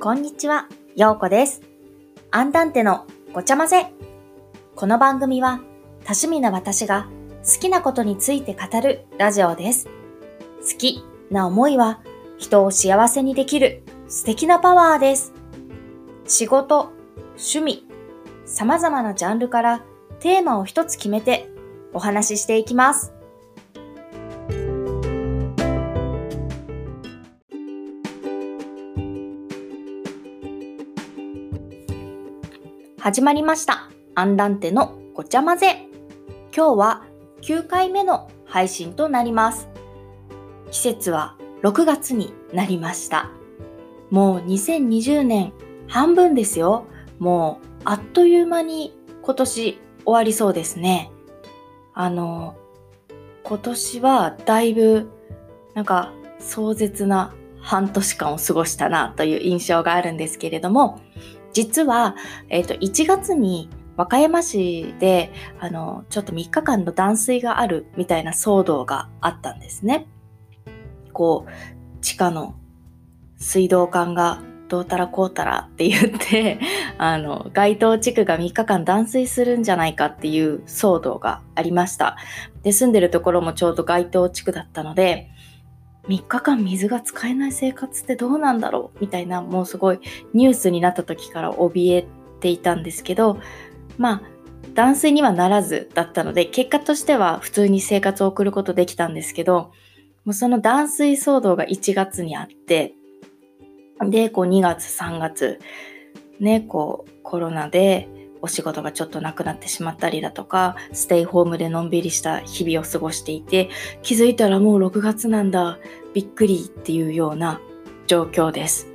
こんにちは、ようこです。アンダンテのごちゃ混ぜ。この番組は多趣味な私が好きなことについて語るラジオです。好きな思いは人を幸せにできる素敵なパワーです。仕事、趣味、様々なジャンルからテーマを一つ決めてお話ししていきます。始まりました。アンダンテのごちゃ混ぜ。今日は9回目の配信となります。季節は6月になりました。もう2020年半分ですよ。もうあっという間に今年終わりそうですね。あの、今年はだいぶなんか壮絶な半年間を過ごしたなという印象があるんですけれども、実は、えっ、と、1月に和歌山市で、あの、ちょっと3日間の断水があるみたいな騒動があったんですね。こう、地下の水道管がどうたらこうたらって言って、あの、該当地区が3日間断水するんじゃないかっていう騒動がありました。で、住んでるところもちょうど該当地区だったので、3日間水が使えない生活ってどうなんだろうみたいな、もうすごいニュースになった時から怯えていたんですけど、まあ、断水にはならずだったので、結果としては普通に生活を送ることできたんですけど、もうその断水騒動が1月にあって、で、こう2月、3月、ね、こうコロナでお仕事がちょっとなくなってしまったりだとか、ステイホームでのんびりした日々を過ごしていて、気づいたらもう6月なんだ、びっくりっていうような状況です。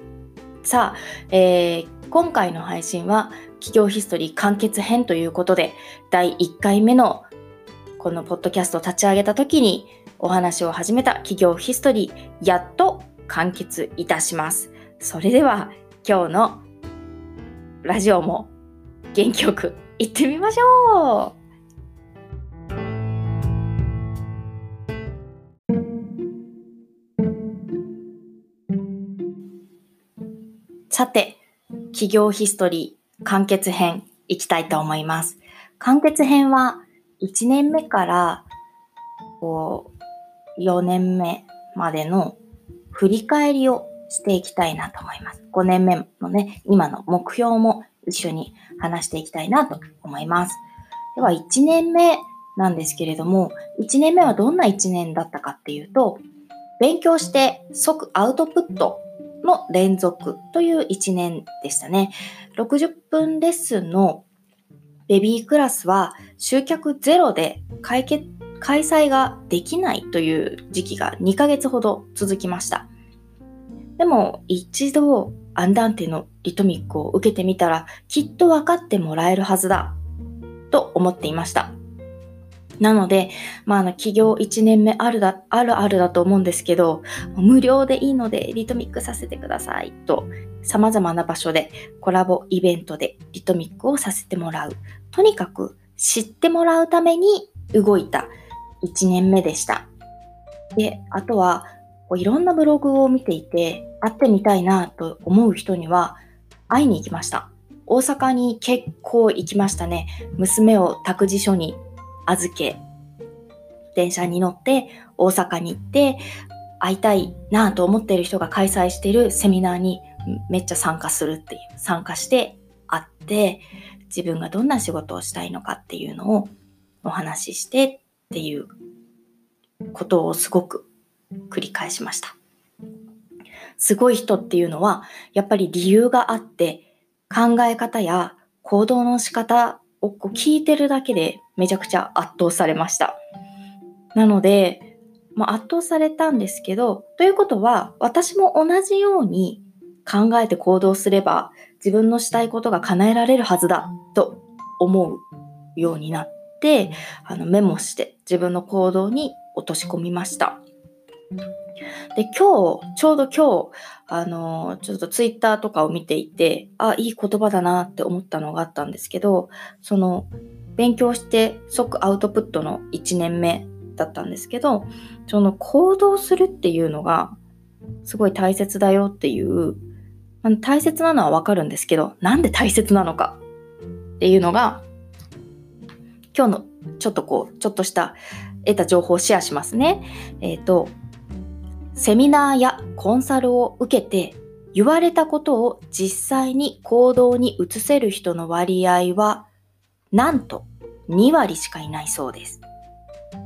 さあ、えー今回の配信は企業ヒストリー完結編ということで、第1回目のこのポッドキャストを立ち上げた時にお話を始めた企業ヒストリー、やっと完結いたします。それでは今日のラジオも元気よく行ってみましょうさて、企業ヒストリー完結編いきたいと思います。完結編は1年目からこう4年目までの振り返りをしていきたいなと思います。5年目のね、今の目標も一緒に話していきたいなと思います。では1年目なんですけれども、1年目はどんな1年だったかっていうと、勉強して即アウトプットの連続という1年でしたね。60分レッスンのベビークラスは集客ゼロで解決開催ができないという時期が2ヶ月ほど続きました。でも一度アンダンテのリトミックを受けてみたらきっと分かってもらえるはずだと思っていました。なので、まあ、あの企業1年目あるだあるあるだと思うんですけど無料でいいのでリトミックさせてくださいと様々な場所でコラボイベントでリトミックをさせてもらうとにかく知ってもらうために動いた1年目でしたであとはこういろんなブログを見ていて会ってみたいなと思う人には会いに行きました。大阪に結構行きましたね。娘を託児所に預け電車に乗って大阪に行って会いたいなと思っている人が開催しているセミナーにめっちゃ参加するっていう参加して会って自分がどんな仕事をしたいのかっていうのをお話ししてっていうことをすごく繰り返しました。すごい人っていうのはやっぱり理由があって考え方や行動の仕方をこう聞いてるだけでめちゃくちゃ圧倒されました。なので、まあ、圧倒されたんですけど、ということは私も同じように考えて行動すれば自分のしたいことが叶えられるはずだと思うようになって、あのメモして自分の行動に落とし込みました。で、今日、ちょうど今日、あの、ちょっとツイッターとかを見ていて、あ、いい言葉だなって思ったのがあったんですけど、その、勉強して即アウトプットの1年目だったんですけど、その行動するっていうのがすごい大切だよっていうまあ、大切なのはわかるんですけど、なんで大切なのかっていうのが、今日のちょっとこう、ちょっとした得た情報をシェアしますね。えっ、ー、と、セミナーやコンサルを受けて言われたことを実際に行動に移せる人の割合はなんと2割しかいないそうです。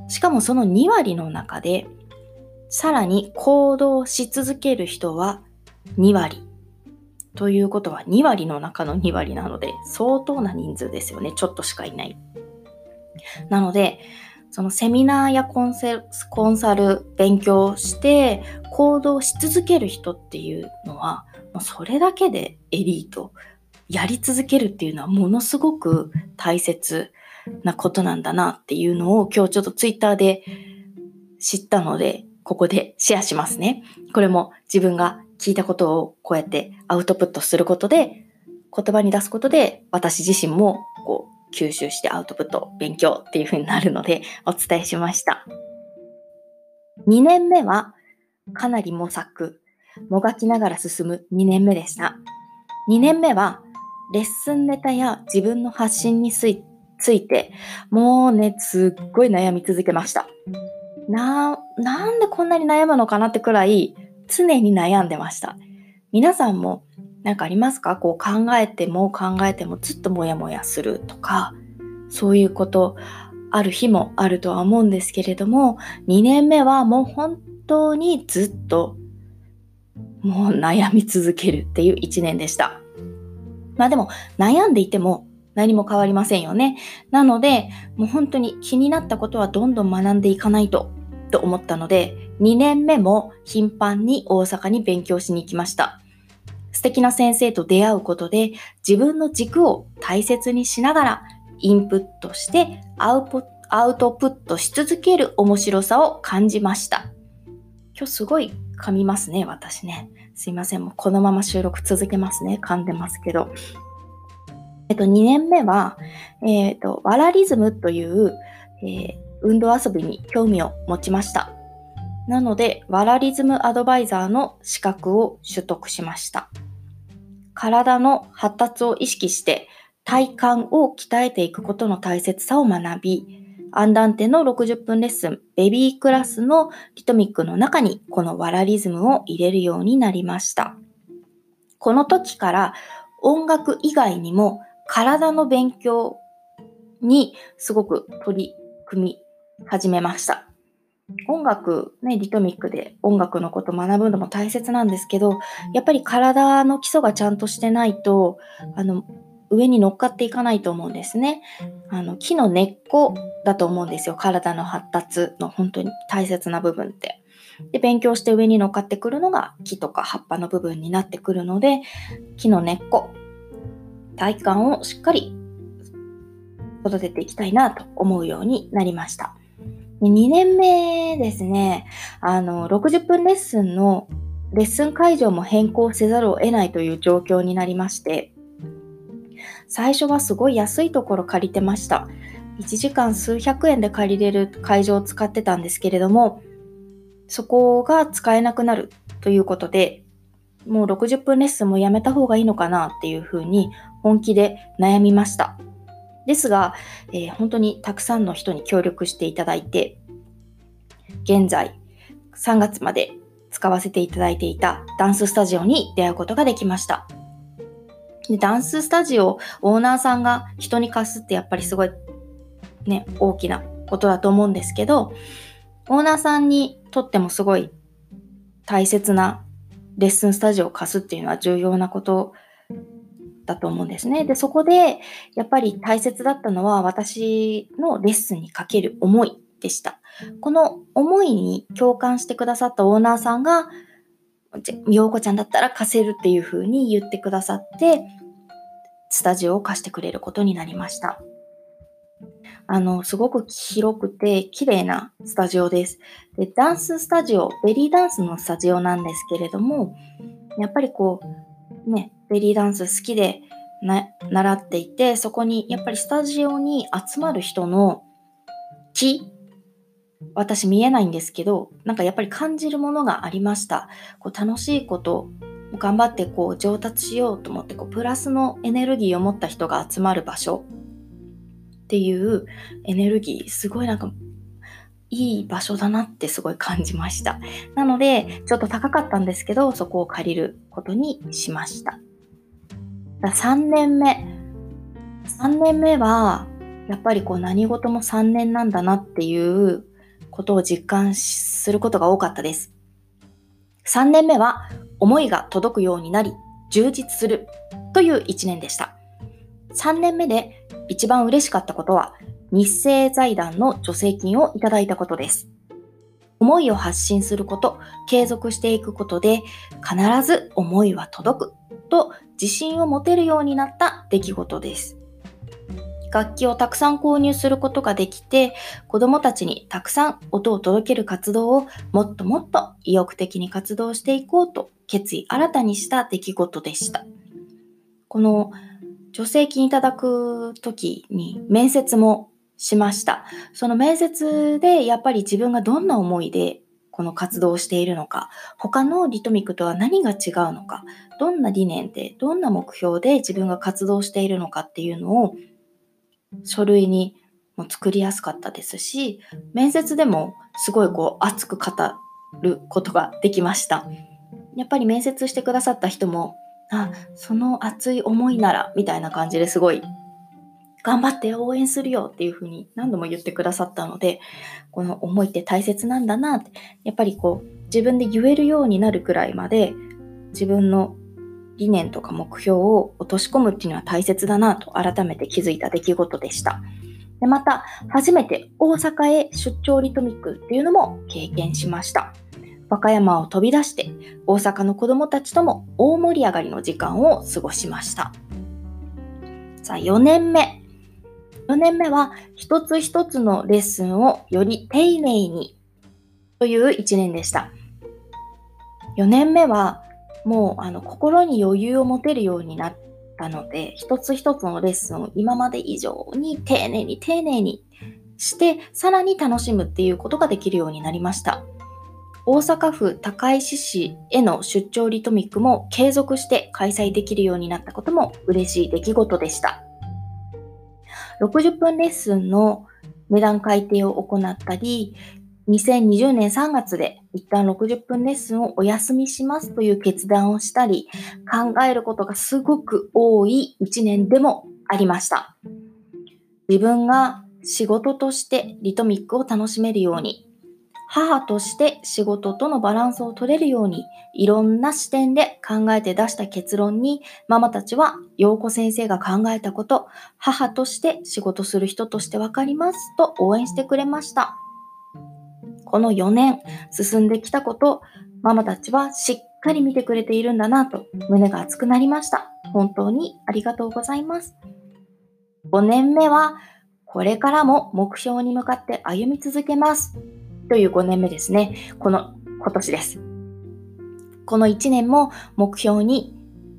しかもその2割の中でさらに行動し続ける人は2割。ということは2割の中の2割なので相当な人数ですよね。ちょっとしかいない。なので、そのセミナーやコンコンサル勉強して行動し続ける人っていうのはもうそれだけでエリートやり続けるっていうのはものすごく大切なことなんだなっていうのを今日ちょっとツイッターで知ったのでここでシェアしますね。これも自分が聞いたことをこうやってアウトプットすることで言葉に出すことで私自身もこう吸収してアウトプット、勉強っていう風になるので お伝えしました。2年目はかなり模索、もがきながら進む2年目でした。2年目はレッスンネタや自分の発信について、もうね、すっごい悩み続けました。な、なんでこんなに悩むのかなってくらい常に悩んでました。皆さんも何かありますか？こう考えても考えてもずっとモヤモヤするとか、そういうことある日もあるとは思うんですけれども、2年目はもう本当にずっともう悩み続けるっていう1年でした。まあでも悩んでいても何も変わりませんよね。なので、もう本当に気になったことはどんどん学んでいかないと、と思ったので、2年目も頻繁に大阪に勉強しに行きました。素敵な先生と出会うことで自分の軸を大切にしながらインプットしてアウトプットし続ける面白さを感じました。今日すごい噛みますね、私ね。すいません、もうこのまま収録続けますね。噛んでますけど。えっと、2年目は、えっと、ワラリズムという、えー、運動遊びに興味を持ちました。なので、ワラリズムアドバイザーの資格を取得しました。体の発達を意識して体幹を鍛えていくことの大切さを学び、アンダンテの60分レッスン、ベビークラスのリトミックの中にこのワラリズムを入れるようになりました。この時から音楽以外にも体の勉強にすごく取り組み始めました。音楽、ね、リトミックで音楽のこと学ぶのも大切なんですけど、やっぱり体の基礎がちゃんとしてないと、あの、上に乗っかっていかないと思うんですね。あの、木の根っこだと思うんですよ。体の発達の本当に大切な部分って。で、勉強して上に乗っかってくるのが木とか葉っぱの部分になってくるので、木の根っこ、体幹をしっかり育てていきたいなと思うようになりました。2年目ですね、あの、60分レッスンのレッスン会場も変更せざるを得ないという状況になりまして、最初はすごい安いところ借りてました。1時間数百円で借りれる会場を使ってたんですけれども、そこが使えなくなるということで、もう60分レッスンもやめた方がいいのかなっていうふうに本気で悩みました。ですが、えー、本当にたくさんの人に協力していただいて、現在3月まで使わせていただいていたダンススタジオに出会うことができました。でダンススタジオ、オーナーさんが人に貸すってやっぱりすごいね、大きなことだと思うんですけど、オーナーさんにとってもすごい大切なレッスンスタジオを貸すっていうのは重要なことだと思うんですね。で、そこでやっぱり大切だったのは私のレッスンにかける思いでした。この思いに共感してくださったオーナーさんが、陽子ちゃんだったら貸せるっていう風に言ってくださって、スタジオを貸してくれることになりました。あの、すごく広くて綺麗なスタジオです。で、ダンススタジオ、ベリーダンスのスタジオなんですけれども、やっぱりこう、ね、ベリーダンス好きで習っていて、そこにやっぱりスタジオに集まる人の気、私見えないんですけど、なんかやっぱり感じるものがありました。こう楽しいこと頑張ってこう上達しようと思ってこうプラスのエネルギーを持った人が集まる場所っていうエネルギーすごいなんかいい場所だなってすごい感じました。なのでちょっと高かったんですけどそこを借りることにしました。3年目3年目はやっぱりこう何事も3年なんだなっていうことを実感することが多かったです。3年目は思いが届くようになり充実するという1年でした。3年目で一番嬉しかったことは日生財団の助成金をいただいたことです。思いを発信すること、継続していくことで必ず思いは届くと自信を持てるようになった出来事です。楽器をたくさん購入することができて、子供たちにたくさん音を届ける活動をもっともっと意欲的に活動していこうと決意新たにした出来事でした。この助成金いただく時に面接もしました。その面接でやっぱり自分がどんな思いでこの活動をしているのか、他のリトミックとは何が違うのか、どんな理念で、どんな目標で自分が活動しているのかっていうのを書類にも作りやすかったですし、面接でもすごいこう熱く語ることができました。やっぱり面接してくださった人も、あ、その熱い思いなら、みたいな感じですごい、頑張って応援するよっていうふうに何度も言ってくださったので、この思いって大切なんだなって、やっぱりこう、自分で言えるようになるくらいまで、自分の理念とか目標を落とし込むっていうのは大切だなと改めて気づいた出来事でした。でまた、初めて大阪へ出張リトミックっていうのも経験しました。和歌山を飛び出して大阪の子供たちとも大盛り上がりの時間を過ごしました。さあ、4年目。4年目は一つ一つのレッスンをより丁寧にという1年でした。4年目はもうあの心に余裕を持てるようになったので、一つ一つのレッスンを今まで以上に丁寧に丁寧にして、さらに楽しむっていうことができるようになりました。大阪府高石市への出張リトミックも継続して開催できるようになったことも嬉しい出来事でした。60分レッスンの値段改定を行ったり、2020年3月で一旦60分レッスンをお休みしますという決断をしたり、考えることがすごく多い1年でもありました。自分が仕事としてリトミックを楽しめるように、母として仕事とのバランスを取れるように、いろんな視点で考えて出した結論に、ママたちは、陽子先生が考えたこと、母として仕事する人としてわかりますと応援してくれました。この4年進んできたこと、ママたちはしっかり見てくれているんだなと胸が熱くなりました。本当にありがとうございます。5年目はこれからも目標に向かって歩み続けます。という5年目ですね。この今年です。この1年も目標に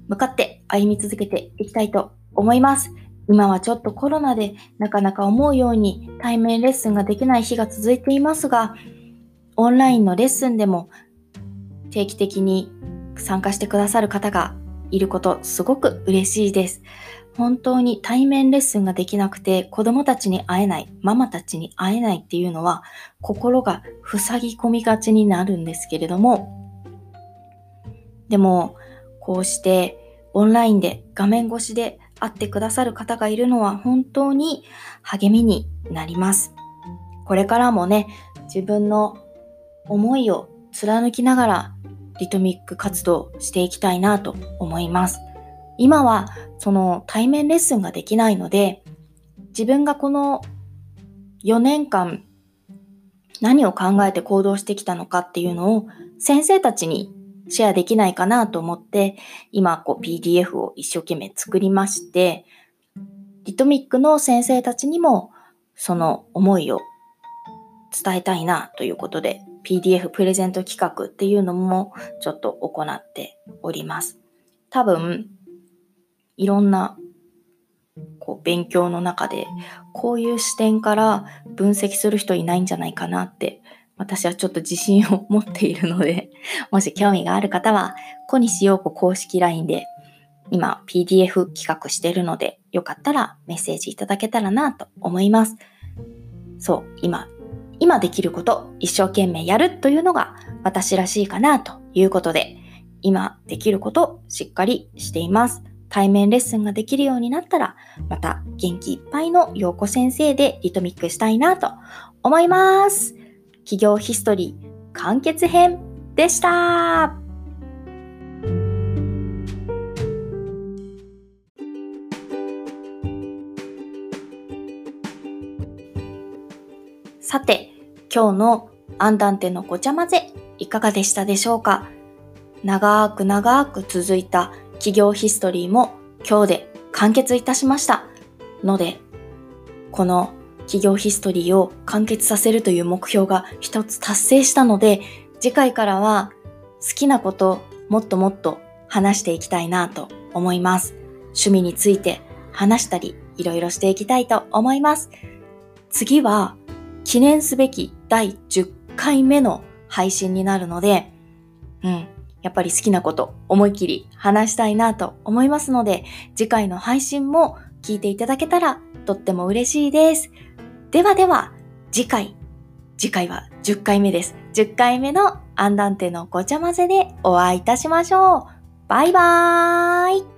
向かって歩み続けていきたいと思います。今はちょっとコロナでなかなか思うように対面レッスンができない日が続いていますが、オンラインのレッスンでも定期的に参加してくださる方がいることすごく嬉しいです。本当に対面レッスンができなくて子供たちに会えない、ママたちに会えないっていうのは心が塞ぎ込みがちになるんですけれども、でもこうしてオンラインで画面越しで会ってくださる方がいるのは本当に励みになります。これからもね、自分の思いを貫きながらリトミック活動していきたいなと思います。今はその対面レッスンができないので、自分がこの4年間何を考えて行動してきたのかっていうのを先生たちにシェアできないかなと思って、今こう PDF を一生懸命作りまして、リトミックの先生たちにもその思いを伝えたいなということで PDF プレゼント企画っていうのもちょっと行っております。多分、いろんなこう勉強の中でこういう視点から分析する人いないんじゃないかなって私はちょっと自信を持っているので、もし興味がある方は、小西陽子公式 LINE で今 PDF 企画してるので、よかったらメッセージいただけたらなと思います。そう、今、今できること、一生懸命やるというのが私らしいかなということで、今できることしっかりしています。対面レッスンができるようになったら、また元気いっぱいの陽子先生でリトミックしたいなと思います。企業ヒストリー完結編でした。さて、今日のアンダンテのごちゃ混ぜいかがでしたでしょうか？長く長く続いた企業ヒストリーも今日で完結いたしました。ので、この企業ヒストリーを完結させるという目標が一つ達成したので、次回からは好きなこともっともっと話していきたいなと思います。趣味について話したり、いろいろしていきたいと思います。次は記念すべき第10回目の配信になるので、うん、やっぱり好きなこと思いっきり話したいなと思いますので、次回の配信も聞いていただけたらとっても嬉しいです。ではでは、次回、次回は10回目です。10回目のアンダンテのごちゃ混ぜでお会いいたしましょう。バイバーイ